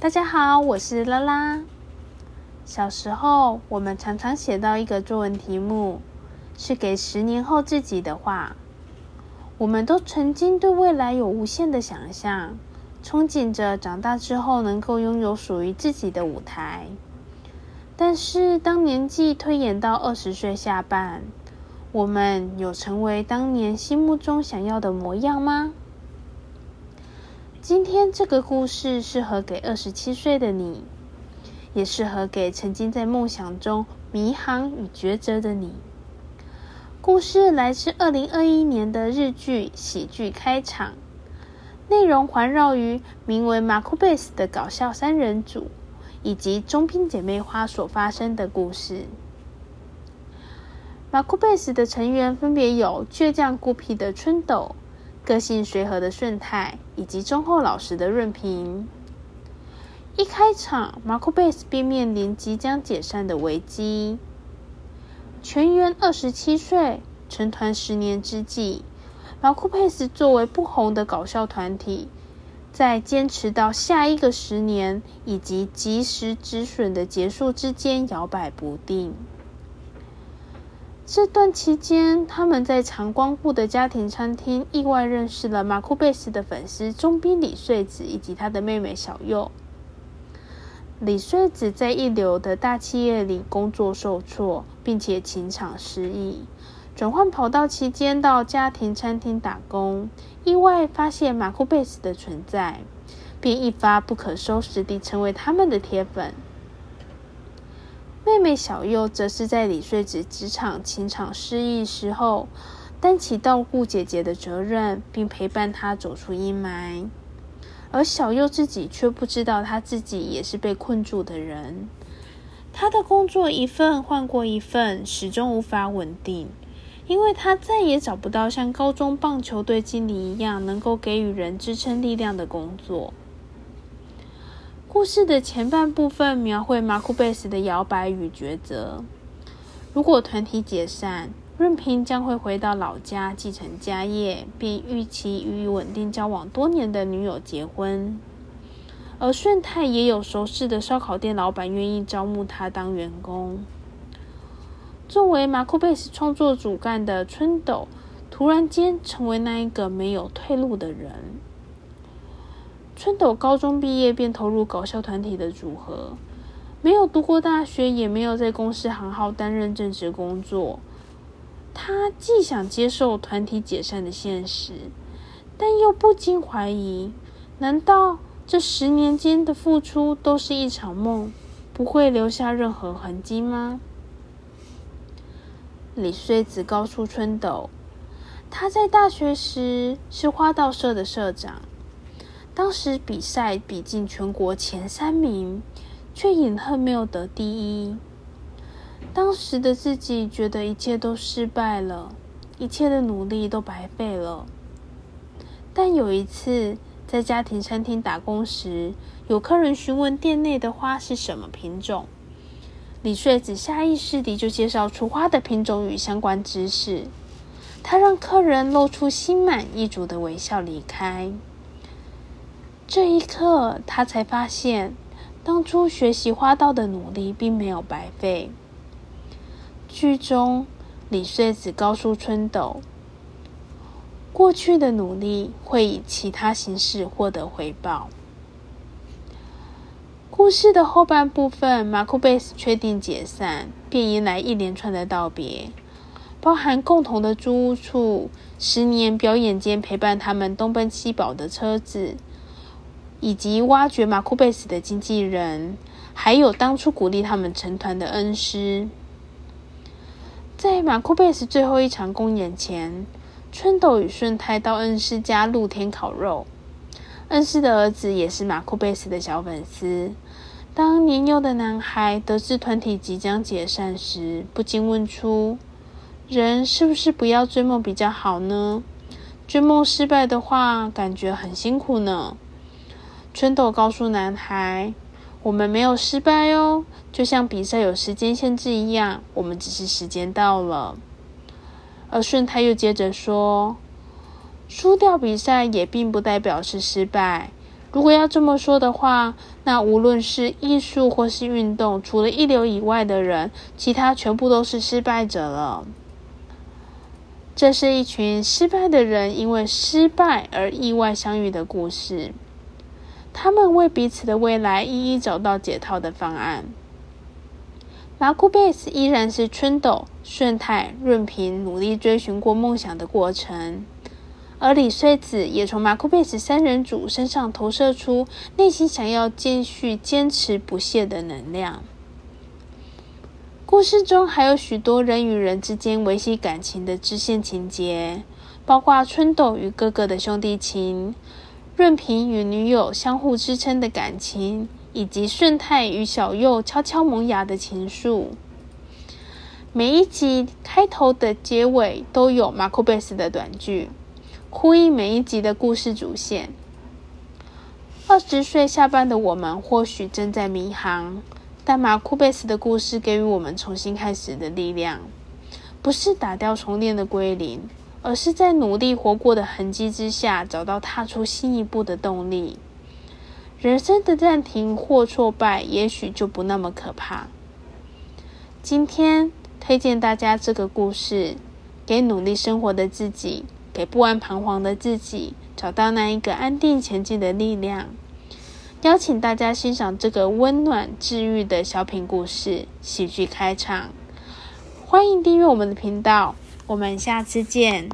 大家好，我是拉拉。小时候，我们常常写到一个作文题目，是给十年后自己的话。我们都曾经对未来有无限的想象，憧憬着长大之后能够拥有属于自己的舞台。但是，当年纪推演到二十岁下半，我们有成为当年心目中想要的模样吗？今天这个故事适合给二十七岁的你，也适合给曾经在梦想中迷航与抉择的你。故事来自二零二一年的日剧喜剧开场，内容环绕于名为马库贝斯的搞笑三人组以及中拼姐妹花所发生的故事。马库贝斯的成员分别有倔强孤僻的春斗。个性随和的顺太，以及忠厚老实的润平。一开场，马库贝斯便面临即将解散的危机。全员二十七岁，成团十年之际，马库贝斯作为不红的搞笑团体，在坚持到下一个十年以及及时止损的结束之间摇摆不定。这段期间，他们在常光顾的家庭餐厅意外认识了马库贝斯的粉丝中兵李穗子以及他的妹妹小佑。李穗子在一流的大企业里工作受挫，并且情场失意，转换跑道期间到家庭餐厅打工，意外发现马库贝斯的存在，便一发不可收拾地成为他们的铁粉。妹妹小佑则是在李穗子职场情场失意时候，担起照顾姐姐的责任，并陪伴她走出阴霾。而小佑自己却不知道，他自己也是被困住的人。他的工作一份换过一份，始终无法稳定，因为他再也找不到像高中棒球队经理一样能够给予人支撑力量的工作。故事的前半部分描绘马库贝斯的摇摆与抉择。如果团体解散，润平将会回到老家继承家业，并预期与稳定交往多年的女友结婚。而顺泰也有熟识的烧烤店老板愿意招募他当员工。作为马库贝斯创作主干的春斗，突然间成为那一个没有退路的人。春斗高中毕业便投入搞笑团体的组合，没有读过大学，也没有在公司行号担任正职工作。他既想接受团体解散的现实，但又不禁怀疑：难道这十年间的付出都是一场梦，不会留下任何痕迹吗？李穗子告诉春斗，他在大学时是花道社的社长。当时比赛比进全国前三名，却隐恨没有得第一。当时的自己觉得一切都失败了，一切的努力都白费了。但有一次在家庭餐厅打工时，有客人询问店内的花是什么品种，李穗子下意识地就介绍出花的品种与相关知识。他让客人露出心满意足的微笑离开。这一刻，他才发现，当初学习花道的努力并没有白费。剧中，李穗子告诉春斗，过去的努力会以其他形式获得回报。故事的后半部分，马库贝斯确定解散，便迎来一连串的道别，包含共同的租屋处、十年表演间陪伴他们东奔西跑的车子。以及挖掘马库贝斯的经纪人，还有当初鼓励他们成团的恩师。在马库贝斯最后一场公演前，春斗与顺太到恩师家露天烤肉。恩师的儿子也是马库贝斯的小粉丝。当年幼的男孩得知团体即将解散时，不禁问出：“人是不是不要追梦比较好呢？追梦失败的话，感觉很辛苦呢。”春斗告诉男孩：“我们没有失败哦，就像比赛有时间限制一样，我们只是时间到了。”而顺太又接着说：“输掉比赛也并不代表是失败，如果要这么说的话，那无论是艺术或是运动，除了一流以外的人，其他全部都是失败者了。这是一群失败的人因为失败而意外相遇的故事。他们为彼此的未来一一找到解套的方案。马库贝斯依然是春斗、顺太、润平努力追寻过梦想的过程。而李穗子也从马库贝斯三人组身上投射出内心想要继续坚持不懈的能量。故事中还有许多人与人之间维系感情的支线情节，包括春斗与哥哥的兄弟情，润平与女友相互支撑的感情，以及顺太与小佑悄悄萌芽的情愫。每一集开头的结尾都有马库贝斯的短句。呼应每一集的故事主线。二十岁下班的我们或许正在迷航，但马库贝斯的故事给予我们重新开始的力量，不是打掉重练的归零，而是在努力活过的痕迹之下，找到踏出新一步的动力。人生的暂停或挫败，也许就不那么可怕。今天推荐大家这个故事，给努力生活的自己。给不安彷徨的自己找到那一个安定前进的力量。邀请大家欣赏这个温暖治愈的小品故事喜剧开场。欢迎订阅我们的频道，我们下次见。